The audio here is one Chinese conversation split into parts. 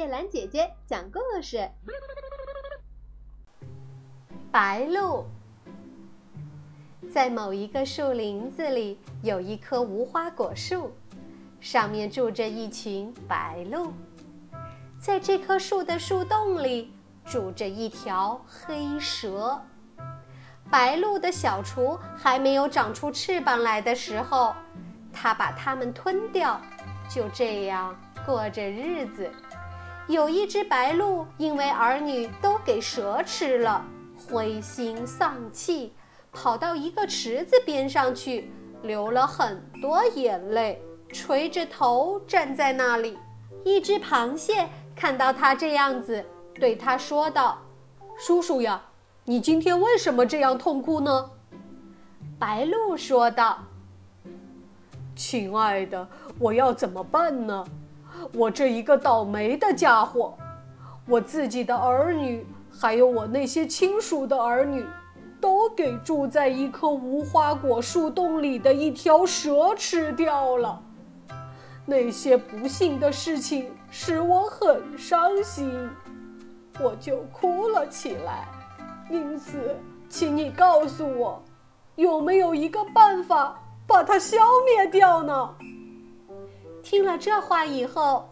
叶兰姐姐讲故事。白鹭在某一个树林子里，有一棵无花果树，上面住着一群白鹭。在这棵树的树洞里，住着一条黑蛇。白鹭的小雏还没有长出翅膀来的时候，它把它们吞掉，就这样过着日子。有一只白鹭因为儿女都给蛇吃了，灰心丧气，跑到一个池子边上去，流了很多眼泪，垂着头站在那里。一只螃蟹看到它这样子，对它说道：“叔叔呀。”你今天为什么这样痛哭呢？白鹭说道：“亲爱的，我要怎么办呢？我这一个倒霉的家伙，我自己的儿女，还有我那些亲属的儿女，都给住在一棵无花果树洞里的一条蛇吃掉了。那些不幸的事情使我很伤心，我就哭了起来。”因此，请你告诉我，有没有一个办法把它消灭掉呢？听了这话以后，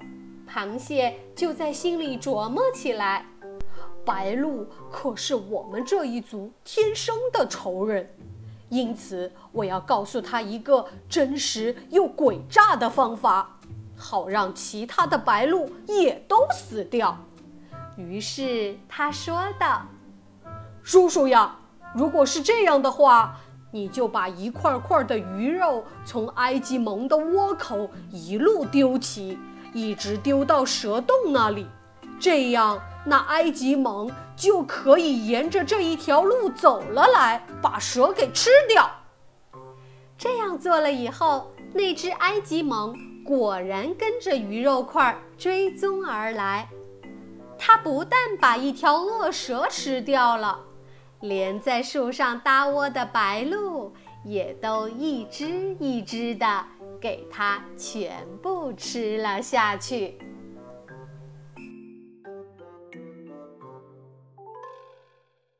螃蟹就在心里琢磨起来：白鹭可是我们这一族天生的仇人，因此我要告诉他一个真实又诡诈的方法，好让其他的白鹭也都死掉。于是他说道。叔叔呀，如果是这样的话，你就把一块块的鱼肉从埃及蒙的窝口一路丢起，一直丢到蛇洞那里，这样那埃及蒙就可以沿着这一条路走了来，把蛇给吃掉。这样做了以后，那只埃及蒙果然跟着鱼肉块追踪而来，它不但把一条恶蛇吃掉了。连在树上搭窝的白鹭也都一只一只的给它全部吃了下去。